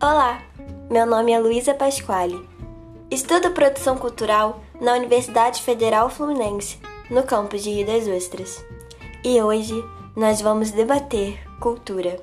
Olá, meu nome é Luísa Pasquale. Estudo produção cultural na Universidade Federal Fluminense, no campus de Rio das Ostras. E hoje nós vamos debater cultura.